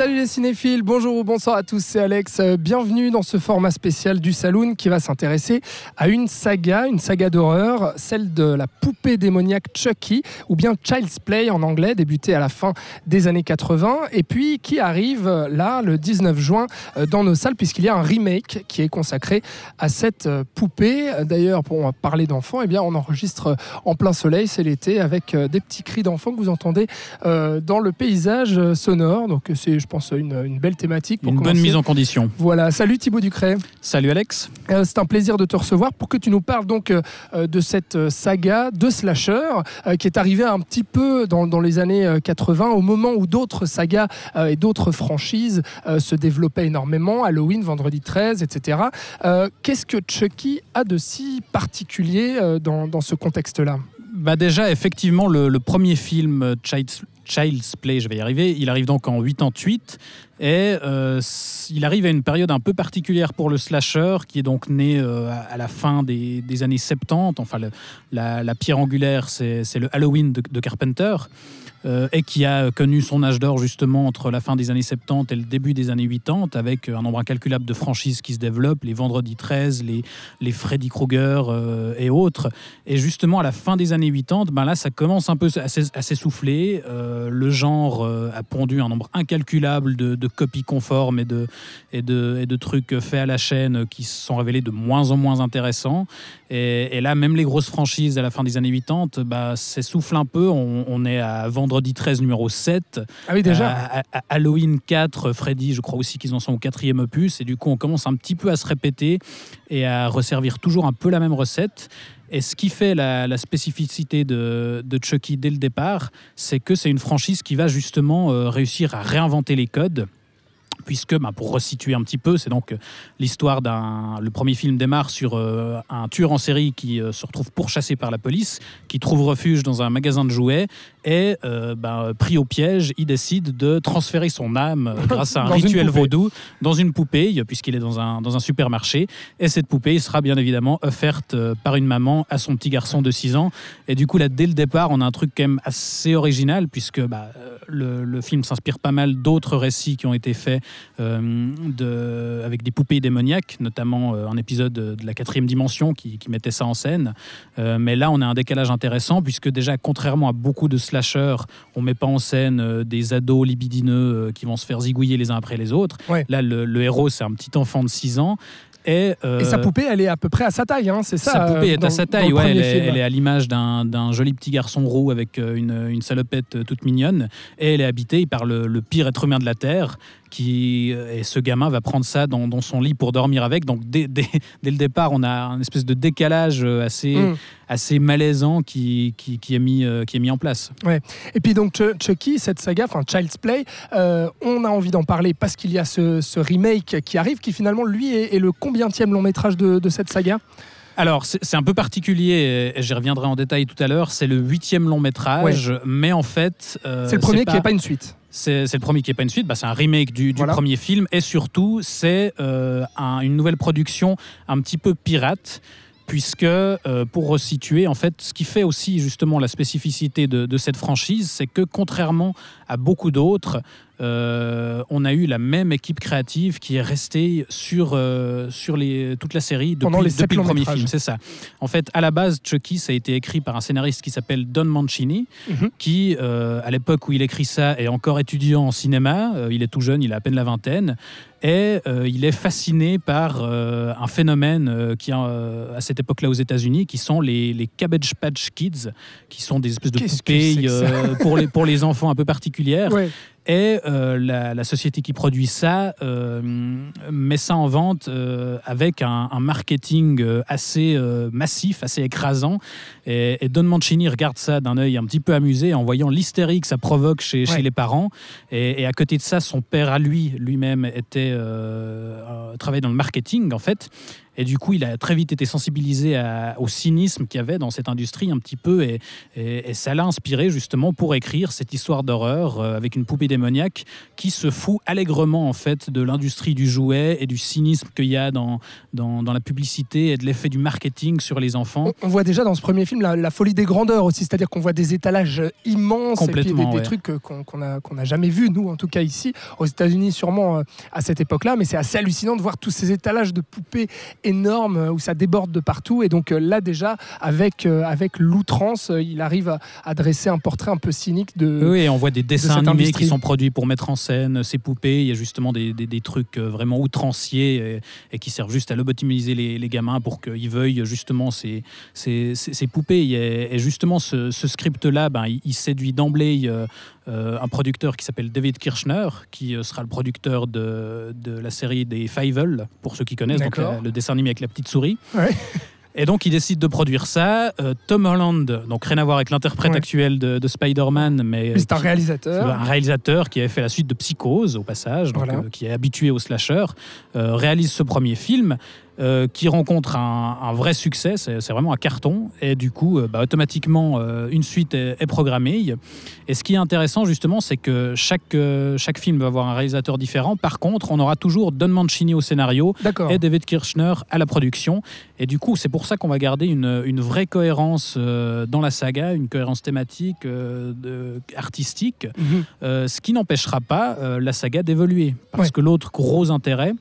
Salut les cinéphiles, bonjour ou bonsoir à tous, c'est Alex. Euh, Bienvenue dans ce format spécial du Saloon qui va s'intéresser à une saga, une saga d'horreur, celle de la poupée démoniaque Chucky, ou bien Child's Play en anglais, débutée à la fin des années 80, et puis qui arrive euh, là le 19 juin euh, dans nos salles, puisqu'il y a un remake qui est consacré à cette poupée. D'ailleurs, pour parler d'enfants, eh on enregistre en plein soleil, c'est l'été, avec des petits cris d'enfants que vous entendez dans le paysage sonore. Donc c'est, pense, une, une belle thématique. Pour Une bonne mise en condition. Voilà, salut Thibaut Ducret. Salut Alex. Euh, c'est un plaisir de te recevoir pour que tu nous parles donc euh, euh, de cette saga de slasher euh, qui est arrivée un petit peu dans, dans les années euh, 80 au moment où d'autres sagas et d'autres franchises se développaient énormément, Halloween, Vendredi 13, etc. Qu'est-ce que Chucky a de si particulier dans, dans ce contexte-là? Bah déjà, effectivement, le, le premier film Child's, Child's Play, je vais y arriver, il arrive donc en 88 et euh, il arrive à une période un peu particulière pour le slasher qui est donc né euh, à la fin des, des années 70. Enfin, la, pierre angulaire, c'est le Halloween de Carpenter. Euh, et qui a connu son âge d'or justement entre la fin des années 70 et le début des années 80 avec un nombre incalculable de franchises qui se développent, les Vendredi 13, les, les Freddy Krueger euh, et autres. Et justement, à la fin des années 80, ben là, ça commence un peu à s'ess- à s'essouffler. Euh, le genre a pondu un nombre incalculable de, copies conformes et de, et, de, et de trucs faits à la chaîne qui se sont révélés de moins en moins intéressants. Et, là, même les grosses franchises à la fin des années 80 bah, s'essoufflent un peu. On, on est à Vendredi 13 numéro 7. Ah oui, déjà à Halloween 4, Freddy, je crois aussi qu'ils en sont au quatrième opus. Et du coup, on commence un petit peu à se répéter et à resservir toujours un peu la même recette. Et ce qui fait la, la spécificité de, de Chucky dès le départ, c'est que c'est une franchise qui va justement euh, réussir à réinventer les codes. Puisque, bah, pour resituer un petit peu, c'est donc euh, l'histoire d'un. Le premier film démarre sur euh, un tueur en série qui euh, se retrouve pourchassé par la police, qui trouve refuge dans un magasin de jouets et, euh, bah, pris au piège, il décide de transférer son âme grâce à un rituel vaudou dans une poupée, puisqu'il est dans un, dans un supermarché. Et cette poupée sera bien évidemment offerte par une maman à son petit garçon de 6 ans. Et du coup, là, dès le départ, on a un truc quand même assez original, puisque bah, le, le film s'inspire pas mal d'autres récits qui ont été faits de, avec des poupées démoniaques, notamment euh, un épisode de la quatrième dimension qui, qui mettait ça en scène. Euh, mais là, on a un décalage intéressant, puisque déjà, contrairement à beaucoup de slashers, on met pas en scène euh, des ados libidineux euh, qui vont se faire zigouiller les uns après les autres. Ouais. Là, le, le héros, c'est un petit enfant de 6 ans. Et, euh, Et sa poupée, elle est à peu près à sa taille, hein, c'est ça sa poupée euh, est dans- à sa taille, le ouais, elle, est, film. elle est à l'image d'un joli petit garçon roux avec euh, une, une salopette euh, toute mignonne. Et elle est habitée par le, le pire être humain de la Terre. Qui, euh, et ce gamin va prendre ça dans, dans son lit pour dormir avec. Donc dès, dès- dès le départ, on a un espèce de décalage euh, assez, Mm. assez malaisant qui, qui, qui est mis, euh, qui est mis en place. Et puis donc Ch- Chucky, cette saga, enfin Child's Play, euh, on a envie d'en parler parce qu'il y a ce, ce remake qui arrive, qui finalement lui est, est le combientième long métrage de, de cette saga Alors, c'est un peu particulier, et j'y reviendrai en détail tout à l'heure. C'est le huitième long métrage, mais en fait. euh, C'est le premier qui n'est pas une suite. C'est le premier qui n'est pas une suite, bah, c'est un remake du, du Voilà. premier film et surtout c'est euh, un- une nouvelle production un petit peu pirate puisque euh, pour resituer en fait ce qui fait aussi justement la spécificité de, de cette franchise c'est que contrairement à beaucoup d'autres euh, on a eu la même équipe créative qui est restée sur, euh, sur les, toute la série depuis, Pendant les depuis le premier métrages. film c'est ça en fait à la base Chucky ça a été écrit par un scénariste qui s'appelle Don Mancini Mhm. qui, euh, à l'époque où il écrit ça, est encore étudiant en cinéma. Il est tout jeune, il a à peine la vingtaine. Et il est fasciné par un phénomène qui, à cette époque-là aux États-Unis, qui sont les, les Cabbage Patch Kids, qui sont des espèces de poupées pour, les, pour les enfants un peu particulières. Ouais. Et euh, la, la société qui produit ça euh, met ça en vente euh, avec un, un marketing assez massif, assez écrasant. Et, et Don Mancini regarde ça d'un œil un petit peu amusé en voyant l'hystérie que ça provoque chez, les parents. Et, et à côté de ça, son père à lui, lui-même, était travaillait dans le marketing en fait. Et du coup, il a très vite été sensibilisé à- au cynisme qu'il y avait dans cette industrie un petit peu, et, et- et ça l'a inspiré justement pour écrire cette histoire d'horreur euh, avec une poupée démoniaque qui se fout allègrement en fait de l'industrie du jouet et du cynisme qu'il y a dans, dans, dans la publicité et de l'effet du marketing sur les enfants. On, on voit déjà dans ce premier film la, la folie des grandeurs aussi, c'est-à-dire qu'on voit des étalages immenses et puis des, des ouais. trucs qu'on qu'on n'a jamais vus, nous en tout cas ici, aux États-Unis sûrement euh, à cette époque-là, mais c'est assez hallucinant de voir tous ces étalages de poupées énormes euh, où ça déborde de partout. Et donc euh, là déjà, avec, euh, avec l'outrance, il arrive à, à dresser un portrait un peu cynique de... Oui, et on voit des dessins animés industrie. qui sont produits pour mettre en scène ces poupées. Il y a justement des, des- des trucs vraiment outranciers et, et qui servent juste à lobotomiser les, les gamins pour qu'ils veuillent justement ces, ces, ces- ces poupées. Et, et justement, ce, ce script-là, ben, il, il séduit d'emblée euh, un producteur qui s'appelle David Kirchner, qui euh, sera le producteur de, de la série des Fievel, pour ceux qui connaissent, donc la- le dessin animé avec la petite souris. Ouais. Et donc, il décide de produire ça. Euh, Tom Holland, donc rien à voir avec l'interprète Ouais. actuel de, de Spider-Man, mais Lui, c'est un réalisateur. un réalisateur qui avait fait la suite de Psychose au passage, donc, Voilà. euh, qui est habitué au slasher, euh, réalise ce premier film euh, qui rencontre un, un vrai succès, c'est vraiment un carton, et du coup, euh, bah, automatiquement, euh, une suite est, est programmée. Et ce qui est intéressant justement, c'est que chaque, chaque film va avoir un réalisateur différent. Par contre, on aura toujours Don Mancini au scénario et David Kirchner à la production. Et du coup, c'est pour ça qu'on va garder une, une vraie cohérence dans la saga, une cohérence thématique, de- artistique. Mhm. Ce qui n'empêchera pas la saga d'évoluer. Parce Ouais. que l'autre gros intérêt,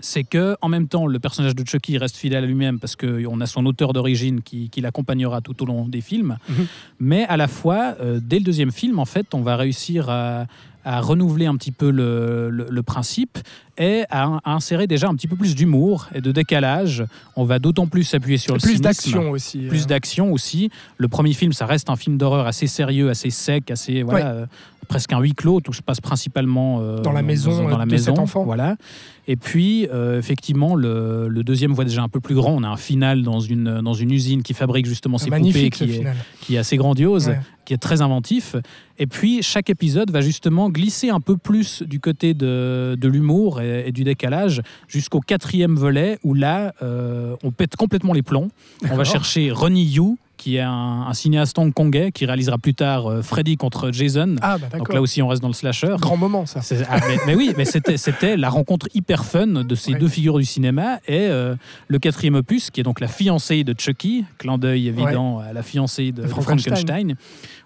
c'est que en même temps, le personnage de Chucky reste fidèle à lui-même parce qu'on a son auteur d'origine qui, qui l'accompagnera tout au long des films. Mhm. Mais à la fois, euh, dès le deuxième film, en fait, on va réussir à, à renouveler un petit peu le, le- le principe et à, à insérer déjà un petit peu plus d'humour et de décalage. On va d'autant plus s'appuyer sur le Plus d'action aussi. Plus euh. d'action aussi. Le premier film, ça reste un film d'horreur assez sérieux, assez sec, assez voilà, Ouais. euh, presque un huis clos. Tout se passe principalement euh, Dans la maison, dans, la de maison. cet enfant. Voilà. Et puis, euh, effectivement, le, le deuxième voit déjà un peu plus grand. On a un final dans une dans une usine qui fabrique justement ces poupées, qui est, qui est assez grandiose, Ouais. Qui est très inventif. Et puis, chaque épisode va justement glisser un peu plus du côté de, de l'humour et, et du décalage jusqu'au quatrième volet où là, euh, on pète complètement les plombs. On va chercher Ronnie Yu, qui est un, un cinéaste hongkongais qui réalisera plus tard euh, Freddy contre Jason. Ah bah Donc là aussi, on reste dans le slasher. Grand moment ça. Ah, mais, mais oui, mais c'était, la rencontre hyper fun de ces Ouais. deux figures du cinéma et euh, le quatrième opus qui est donc la fiancée de Chucky, clin d'œil évident à la fiancée de Frankenstein. Frankenstein,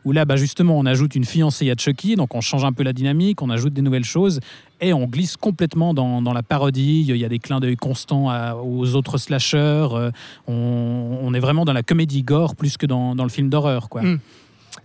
où là bah, justement on ajoute une fiancée à Chucky, donc on change un peu la dynamique, on ajoute des nouvelles choses et on glisse complètement dans, la parodie. Il y a des clins d'œil constants aux autres slashers. euh, on, est vraiment dans la comédie gore plus que dans, dans le film d'horreur. Quoi. Mm.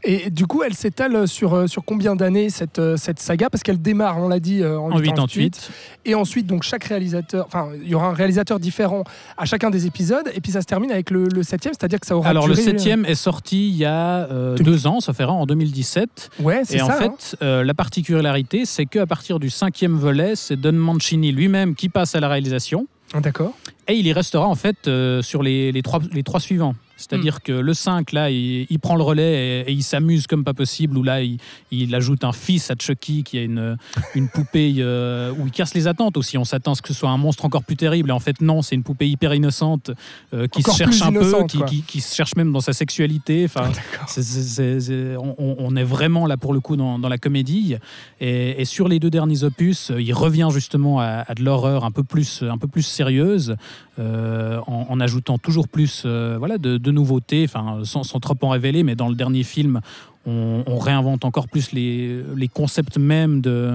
Et du coup, elle s'étale sur, euh, sur combien d'années cette, euh, cette saga? Parce qu'elle démarre, on l'a dit, euh, en, En 88. 88. Et ensuite, donc chaque réalisateur, enfin, il y aura un réalisateur différent à chacun des épisodes. Et puis ça se termine avec le, le septième, c'est-à-dire que ça aura Alors le duré- septième est sorti il y a euh, 2000. deux ans, ça fait en 2017. Ouais, c'est Et en ça. hein. fait, euh, la particularité, c'est qu'à partir du cinquième volet, c'est Don Mancini lui-même qui passe à la réalisation. Ah, D'accord. Et il y restera en fait euh, sur les, les trois, les trois suivants. C'est-à-dire Hmm. que le 5, là, il, il prend le relais et, et il s'amuse comme pas possible, où là, il, il ajoute un fils à Chucky qui a une, une poupée euh, où il casse les attentes aussi. On s'attend à ce que ce soit un monstre encore plus terrible. Et en fait, non, c'est une poupée hyper innocente euh, qui Encore se cherche un peu, qui, quoi. qui- qui se cherche même dans sa sexualité. Enfin, D'accord. c'est- c'est- c'est- c'est- on, est vraiment là pour le coup dans, dans la comédie. Et, et sur les deux derniers opus, euh, il revient justement à, à de l'horreur un peu plus, un peu plus sérieuse, euh, en, en ajoutant toujours plus voilà, de, de nouveautés, enfin, sans, sans trop en révéler, mais dans le dernier film, on, on réinvente encore plus les, les concepts même de,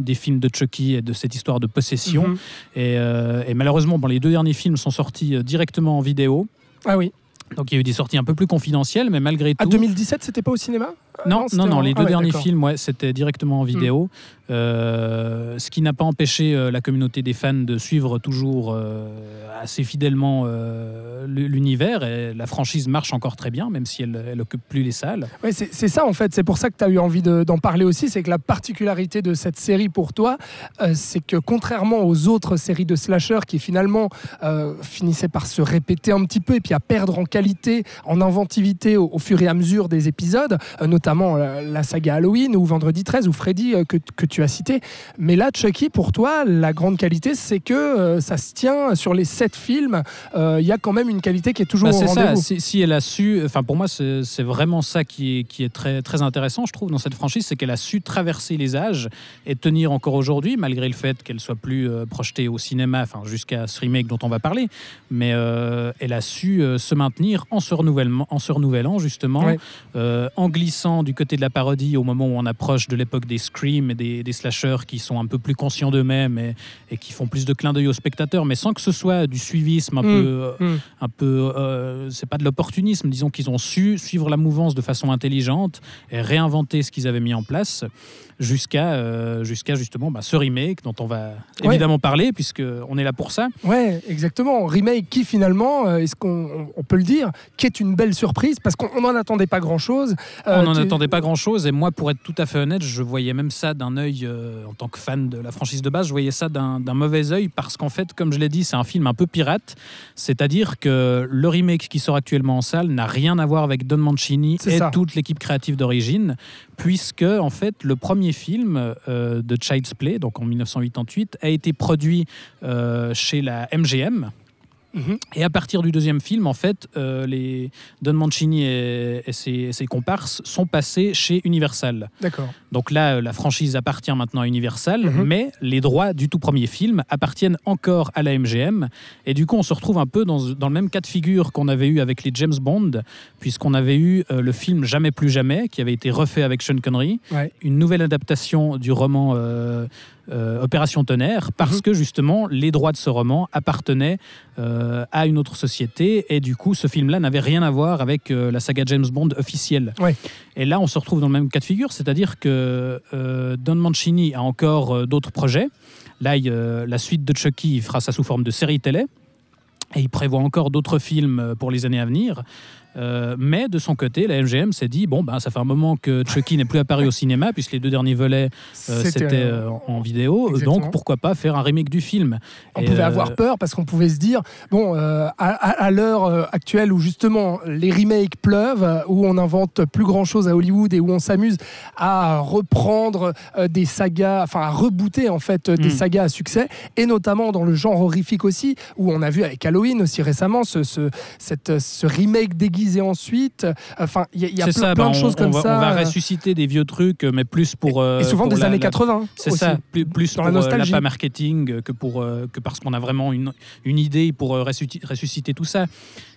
des films de Chucky et de cette histoire de possession. Mhm. Et, euh, et malheureusement, bon, les deux derniers films sont sortis euh, directement en vidéo. Ah oui. Donc il y a eu des sorties un peu plus confidentielles, mais malgré À tout. 2017, c'était pas au cinéma? Non, c'était non, non, en- les ah deux ouais, derniers films, ouais, c'était directement en vidéo. Euh, ce qui n'a pas empêché euh, la communauté des fans de suivre toujours euh, assez fidèlement euh, l'univers. Et la franchise marche encore très bien, même si elle, elle occupe plus les salles. Ouais, c'est ça en fait, c'est pour ça que tu as eu envie de- d'en parler aussi, c'est que la particularité de cette série pour toi, euh, c'est que contrairement aux autres séries de slasher qui finalement euh, finissaient par se répéter un petit peu et puis à perdre en qualité, en inventivité au, au fur et à mesure des épisodes, euh, notamment notamment la, la saga Halloween ou Vendredi 13 ou Freddy euh, que, que tu as cité. Mais là, Chucky, pour toi, la grande qualité, c'est que euh, ça se tient sur les sept films. Euh, Il y a quand même une qualité qui est toujours Bah, au c'est ça, rendez-vous. si, si elle a su, enfin pour moi c'est vraiment ça qui est, qui est très, très intéressant je trouve dans cette franchise, c'est qu'elle a su traverser les âges et tenir encore aujourd'hui malgré le fait qu'elle soit plus euh, projetée au cinéma, enfin jusqu'à ce remake dont on va parler, mais euh, elle a su euh, se maintenir en se, en se renouvelant justement, Ouais. en glissant du côté de la parodie au moment où on approche de l'époque des screams et des, des slashers qui sont un peu plus conscients d'eux-mêmes et, et qui font plus de clin d'œil aux spectateurs, mais sans que ce soit du suivisme un Mm. peu euh, Mm. un peu, euh, c'est pas de l'opportunisme, disons qu'ils ont su suivre la mouvance de façon intelligente et réinventer ce qu'ils avaient mis en place jusqu'à euh, jusqu'à justement bah, ce remake dont on va Ouais. évidemment parler puisque on est là pour ça. Ouais, exactement. Remake qui finalement, euh, est-ce qu'on on- on peut le dire, qui est une belle surprise parce qu'on n'en attendait pas grand-chose. Euh, on n'en attendait pas grand chose et moi pour être tout à fait honnête je voyais même ça d'un œil euh, en tant que fan de la franchise de base je voyais ça d'un mauvais œil parce qu'en fait comme je l'ai dit c'est un film un peu pirate c'est-à-dire que le remake qui sort actuellement en salle n'a rien à voir avec Don Mancini et ça. toute l'équipe créative d'origine puisque en fait le premier film euh, de Child's Play donc en 1988 a été produit euh, chez la MGM Mhm. et à partir du deuxième film, en fait, euh, les Don Mancini et, et ses, et ses comparses sont passés chez Universal. D'accord. Donc là, euh, la franchise appartient maintenant à Universal, Mhm. mais les droits du tout premier film appartiennent encore à la MGM. Et du coup, on se retrouve un peu dans, dans le même cas de figure qu'on avait eu avec les James Bond, puisqu'on avait eu euh, le film Jamais plus jamais, qui avait été refait avec Sean Connery, Ouais. une nouvelle adaptation du roman euh, Opération Tonnerre, parce Mhm. que justement, les droits de ce roman appartenaient euh, à une autre société, et du coup, ce film-là n'avait rien à voir avec euh, la saga James Bond officielle. Ouais. Et là, on se retrouve dans le même cas de figure, c'est-à-dire que euh, Don Mancini a encore d'autres projets. Là, il, la suite de Chucky il fera ça sous forme de série télé. Et il prévoit encore d'autres films pour les années à venir. Euh, mais de son côté, la MGM s'est dit bon, ben, ça fait un moment que Chucky n'est plus apparu au cinéma, puisque les deux derniers volets, euh, c'était euh, en vidéo. Exactement. Donc pourquoi pas faire un remake du film On Et, pouvait euh, avoir peur parce qu'on pouvait se dire, bon, euh, à, l'heure euh, actuelle où justement les remakes pleuvent, euh, où on invente plus grand chose à Hollywood et où on s'amuse à reprendre euh, des sagas, enfin à rebooter en fait euh, des Mm. sagas à succès, et notamment dans le genre horrifique aussi, où on a vu avec Halloween aussi récemment ce, ce, cette- ce remake déguisé ensuite. Enfin, il y a, y a C'est plein, ça, plein ben, de on- choses on comme va, ça. On va euh, ressusciter des vieux trucs, mais plus pour. euh, et souvent pour des la- années la- 80. C'est aussi. ça, plus, plus Dans pour la euh, nostalgie. l'appât marketing que, pour, euh, que parce qu'on a vraiment une, une idée pour euh, ressusciter, ressusciter tout ça.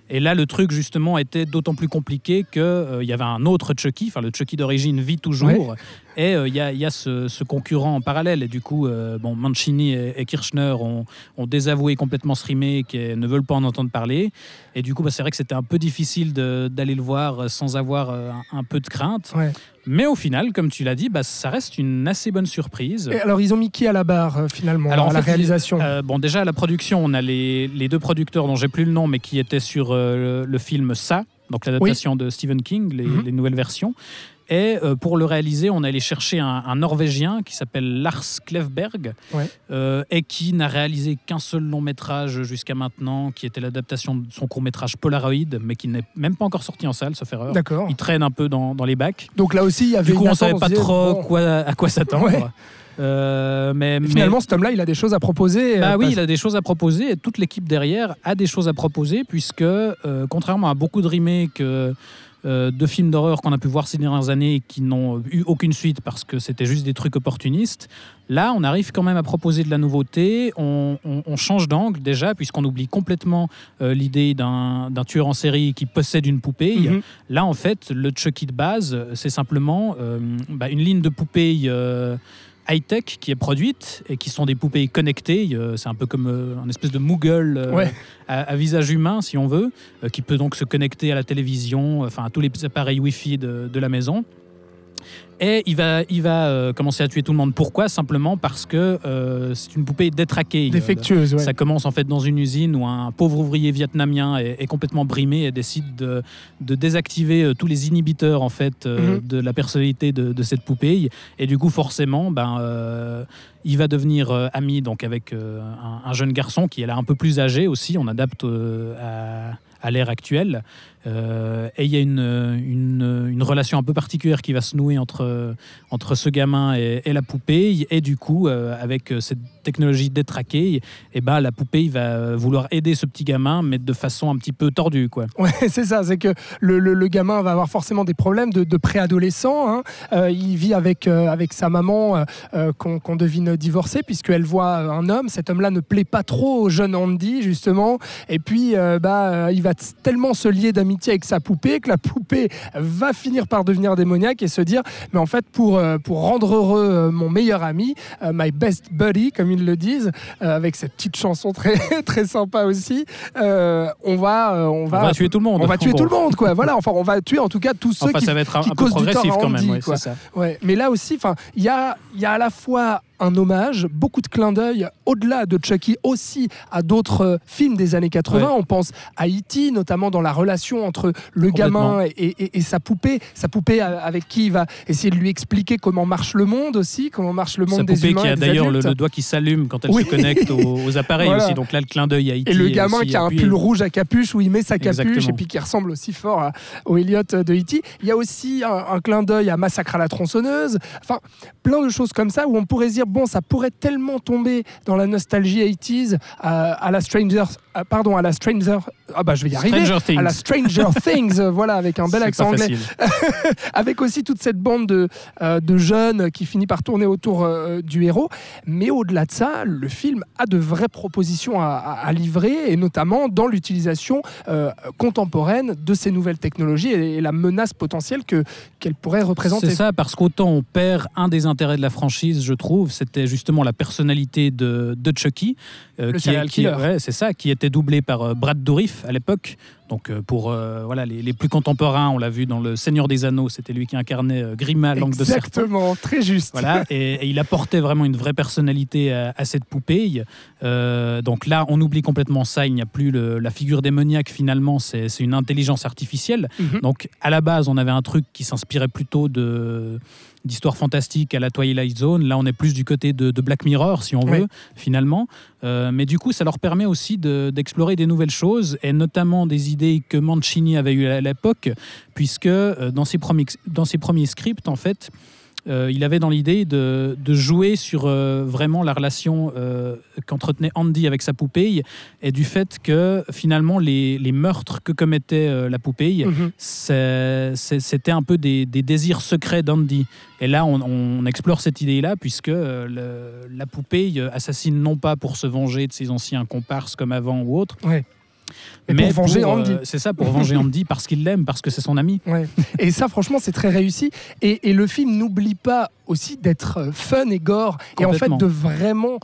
Et là, le truc, justement, était d'autant plus compliqué qu'il y avait un autre Chucky, enfin le Chucky d'origine vit toujours, et euh, il y a, il y a ce, ce concurrent en parallèle. Et du coup, euh, bon, Mancini et, et Kirchner ont, ont désavoué complètement ce remake et ne veulent pas en entendre parler. Et du coup, bah, c'est vrai que c'était un peu difficile d'aller le voir euh, sans avoir euh, un, un peu de crainte. Ouais. Mais au final, comme tu l'as dit, bah, ça reste une assez bonne surprise. Et alors, ils ont mis qui à la barre euh, finalement, Alors, à en la fait, réalisation? Euh, bon, déjà à la production, on a les, les deux producteurs dont j'ai plus le nom, mais qui étaient sur euh, le, le film Ça, donc l'adaptation de Stephen King, les, Mhm. les nouvelles versions. Et euh, pour le réaliser, on est allé chercher un, un Norvégien qui s'appelle Lars Klevberg, Ouais. euh, et qui n'a réalisé qu'un seul long métrage jusqu'à maintenant, qui était l'adaptation de son court métrage Polaroid, mais qui n'est même pas encore sorti en salle, sauf erreur. D'accord. Il traîne un peu dans, dans les bacs. Donc là aussi, il y avait Du coup, une on savait attente, pas disait, trop bon, quoi, à quoi s'attendre. Ouais. Euh, mais, mais- Finalement, cet homme-là, il a des choses à proposer. bah euh, oui, parce- il a des choses à proposer et toute l'équipe derrière a des choses à proposer puisque, euh, contrairement à beaucoup de remakes de films d'horreur qu'on a pu voir ces dernières années et qui n'ont eu aucune suite parce que c'était juste des trucs opportunistes, là, on arrive quand même à proposer de la nouveauté. On, on- on change d'angle déjà puisqu'on oublie complètement euh, l'idée d'un tueur en série qui possède une poupée. Mhm. Là, en fait, le Chucky de base, c'est simplement euh, bah, une ligne de poupées euh, high-tech qui est produite et qui sont des poupées connectées. Euh, C'est un peu comme euh, un espèce de Moogle euh, Ouais. à, à visage humain, si on veut, qui peut donc se connecter à la télévision, enfin à tous les appareils Wi-Fi de, de la maison. Et il va, il va euh, commencer à tuer tout le monde. Pourquoi? Simplement parce que euh, c'est une poupée détraquée. défectueuse. ouais. Ça commence en fait dans une usine où un pauvre ouvrier vietnamien est, est complètement brimé et décide de, de désactiver euh, tous les inhibiteurs en fait euh, Mhm. de la personnalité de, de cette poupée. Et du coup, forcément, ben, il va devenir ami donc avec un, un jeune garçon qui est là un peu plus âgé aussi. On adapte à, à l'ère actuelle. Euh, et il y a une, une, relation un peu particulière qui va se nouer entre, entre ce gamin et, la poupée. Et du coup, euh, avec cette technologie détraquée, et eh ben, la poupée va vouloir aider ce petit gamin, mais de façon un petit peu tordue. Quoi. Ouais, c'est ça. C'est que le, le, gamin va avoir forcément des problèmes de, préadolescent. Hein. Euh, il vit avec, avec sa maman qu'on qu devine divorcée, puisqu'elle voit un homme. Cet homme-là ne plaît pas trop au jeune Andy, justement. Et puis, bah, il va tellement se lier d'amitié avec sa poupée, que la poupée va finir par devenir démoniaque et se dire, mais en fait, pour, euh, pour rendre heureux euh, mon meilleur ami, euh, my best buddy, comme ils le disent, avec cette petite chanson très, très sympa aussi, on va, on va, on va tuer tout le monde. On va tuer tout le monde, quoi. Voilà, enfin, on va tuer en tout cas tous ceux enfin, qui, ça va être un, qui un peu causent du tort à quand même. Andy, ouais, quoi. c'est ça. Ouais, mais là aussi, il y a, il y a à la fois un hommage, beaucoup de clins d'œil, au-delà de Chucky, aussi à d'autres euh, films des années 80. Ouais. On pense à E.T., notamment dans la relation entre le gamin et, et- et sa poupée, sa poupée euh, avec qui il va essayer de lui expliquer comment marche le monde aussi, comment marche le monde Sa des poupée humains qui et a d'ailleurs le, doigt qui s'allume quand elle Oui. se connecte aux, aux appareils Voilà. aussi. Donc là, le clin d'œil à E.T. Et le gamin qui a un pull rouge à capuche où il met sa capuche Exactement. et puis qui ressemble aussi fort à- au Elliot de E.T. Il y a aussi un, un clin d'œil à Massacre à la tronçonneuse. Enfin, plein de choses comme ça où on pourrait dire bon, ça pourrait tellement tomber dans la nostalgie 80s à, à la Stranger, à- pardon, à la Stranger. Ah bah je vais y arriver. Stranger Things. À la Stranger Things, euh, voilà, avec un bel accent pas anglais avec aussi toute cette bande de, euh, de jeunes qui finit par tourner autour euh, du héros. Mais au-delà de ça, le film a de vraies propositions à, à- à livrer, et notamment dans l'utilisation euh, contemporaine de ces nouvelles technologies et, et la menace potentielle que, qu'elles pourraient représenter. C'est ça, parce qu'autant on perd un des intérêts de la franchise, je trouve, c'était justement la personnalité de, de Chucky. euh, Le qui, serial est- qui est- killer. ouais, c'est ça, qui était doublé par euh, Brad Dourif à l'époque. Donc euh, pour voilà, les, les plus contemporains, on l'a vu dans Le Seigneur des Anneaux, c'était lui qui incarnait Grima, langue de serpent. Exactement, très juste. Voilà, et, et il apportait vraiment une vraie personnalité à, à cette poupée. Donc là, on oublie complètement ça. Il n'y a plus le- la figure démoniaque finalement, c'est c'est une intelligence artificielle. Mhm. Donc à la base, on avait un truc qui s'inspirait plutôt de d'histoires fantastiques à la Twilight Zone. Là, on est plus du côté de, de Black Mirror, si on veut, finalement. Euh, mais du coup, ça leur permet aussi de- d'explorer des nouvelles choses, et notamment des idées que Mancini avait eues à l'époque, puisque euh, dans, ses premiers, dans ses premiers scripts, en fait, euh, il avait dans l'idée de, de jouer sur euh, vraiment la relation euh, qu'entretenait Andy avec sa poupée et du fait que finalement les, les meurtres que commettait la poupée, Mhm. c'était un peu des, des désirs secrets d'Andy. Et là, on, on explore cette idée-là puisque le- la poupée assassine non pas pour se venger de ses anciens comparses comme avant ou autre, Ouais. Mais pour venger euh, Andy. c'est ça, pour venger Andy parce qu'il l'aime, parce que c'est son ami. Ouais. Et ça, franchement, c'est très réussi. Et, et le film n'oublie pas aussi d'être euh, fun et gore. Et en fait, de vraiment,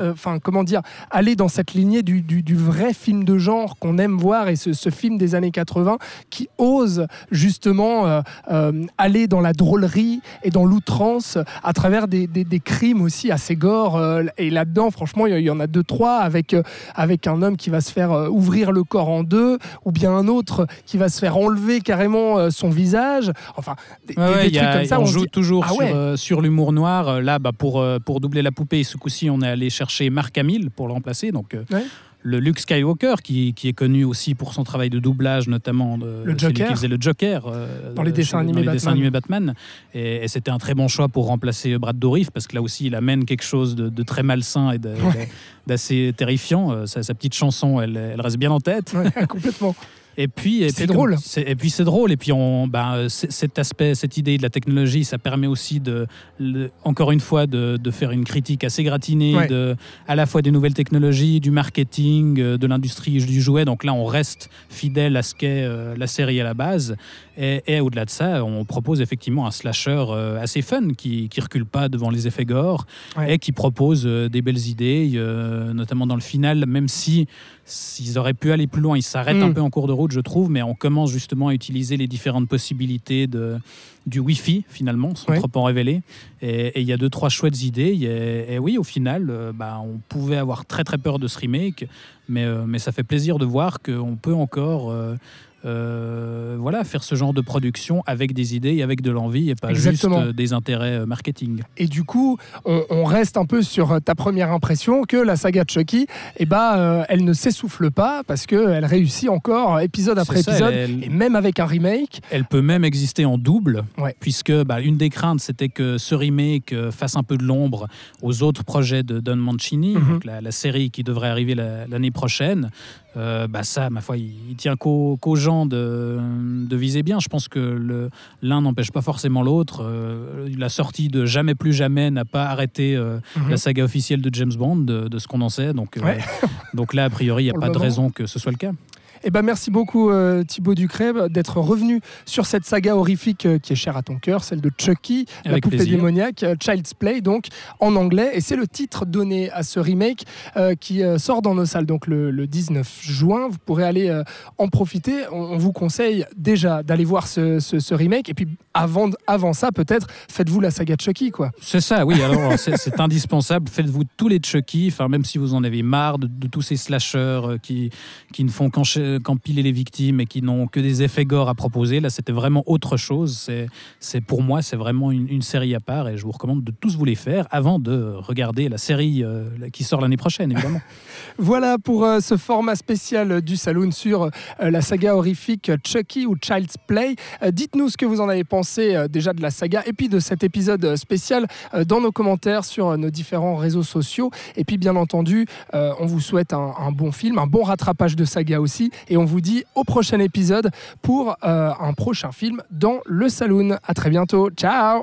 euh, enfin, comment dire, aller dans cette lignée du, du- du vrai film de genre qu'on aime voir et ce, ce film des années 80 qui ose justement euh, aller dans la drôlerie et dans l'outrance à travers des, des- des crimes aussi assez gore. et là-dedans, franchement, il y, y en a deux, trois avec, avec un homme qui va se faire euh, ouvrir le corps en deux ou bien un autre qui va se faire enlever carrément euh, son visage. Enfin, des, Ouais, trucs a- comme ça. on, joue dit, toujours ah sur, ouais. euh, sur l'humour noir. Euh, Là, bah, pour, pour doubler la poupée, ce coup-ci, on est allé chercher Mark Hamill pour le remplacer. Donc, Ouais. Le Luke Skywalker, qui, qui est connu aussi pour son travail de doublage, notamment. De, Le Joker. qui faisait le Joker. euh, Dans les euh, dessins chez- animés dans les Batman. dessins animés Batman. Et, et c'était un très bon choix pour remplacer Brad Dourif, parce que là aussi, il amène quelque chose de, de très malsain et Ouais. d'assez terrifiant. Euh, Sa, sa petite chanson, elle, elle reste bien en tête. Ouais, complètement. Et puis, et C'est drôle. c'est- Et puis c'est drôle. Et puis on, ben, cet aspect, cette idée de la technologie, ça permet aussi de, le- encore une fois, de, de faire une critique assez gratinée Ouais. de, à la fois des nouvelles technologies, du marketing, euh, de l'industrie du jouet. Donc là, on reste fidèle à ce qu'est euh, la série à la base. Et, et au-delà de ça, on propose effectivement un slasher euh, assez fun qui, qui recule pas devant les effets gore Ouais. et qui propose euh, des belles idées, euh, notamment dans le final, même si s'ils auraient pu aller plus loin, ils s'arrêtent Mm. un peu en cours de route, je trouve, mais on commence justement à utiliser les différentes possibilités de, du Wi-Fi, finalement, sans Ouais. trop en révéler. Et il y a deux, trois chouettes idées. Et, et oui, au final, euh, bah, on pouvait avoir très très peur de ce remake, mais, euh, mais ça fait plaisir de voir qu'on peut encore euh, voilà, faire ce genre de production avec des idées et avec de l'envie et pas Exactement. juste euh, des intérêts euh, marketing. Et du coup, on, on reste un peu sur ta première impression que la saga Chucky, eh ben, euh, elle ne s'essouffle pas parce qu'elle réussit encore épisode après ça, épisode. elle- elle- Et même avec un remake, Elle peut même exister en double, Ouais. puisque bah, une des craintes, c'était que ce remake euh, fasse un peu de l'ombre aux autres projets de Don Mancini, Mhm. donc la, la série qui devrait arriver la- l'année prochaine. Euh, bah ça, ma foi, il, il tient qu'aux gens de, de viser bien. Je pense que l'un n'empêche pas forcément l'autre. Euh, la sortie de Jamais plus jamais n'a pas arrêté euh, Mhm. la saga officielle de James Bond, de, de ce qu'on en sait. Donc, Ouais. donc là, a priori, il n'y a Pour pas de raison que ce soit le cas. Eh ben merci beaucoup euh, Thibaut Ducrève d'être revenu sur cette saga horrifique euh, qui est chère à ton cœur, celle de Chucky, la poupée plaisir. démoniaque, euh, Child's Play donc en anglais et c'est le titre donné à ce remake euh, qui sort dans nos salles donc le, le 19 juin. Vous pourrez aller en profiter. On, on vous conseille déjà d'aller voir ce, ce- ce remake et puis avant, avant ça peut-être faites-vous la saga Chucky quoi. C'est ça, oui. Alors, c'est indispensable. Faites-vous tous les Chucky, enfin, même si vous en avez marre de, de tous ces slashers qui, qui ne font qu'encha- qu'empiler les victimes et qui n'ont que des effets gore à proposer. Là, c'était vraiment autre chose. C'est- pour moi, c'est vraiment une, série à part et je vous recommande de tous vous les faire avant de regarder la série euh, qui sort l'année prochaine, évidemment. Voilà pour euh, ce format spécial du Saloon sur euh, la saga horrifique Chucky ou Child's Play. Euh, Dites-nous ce que vous en avez pensé euh, déjà de la saga et puis de cet épisode euh, spécial euh, dans nos commentaires sur euh, nos différents réseaux sociaux. Et puis bien entendu, euh, on vous souhaite un bon film, un bon rattrapage de saga aussi. Et on vous dit au prochain épisode pour euh, un prochain film dans le Saloon. À très bientôt. Ciao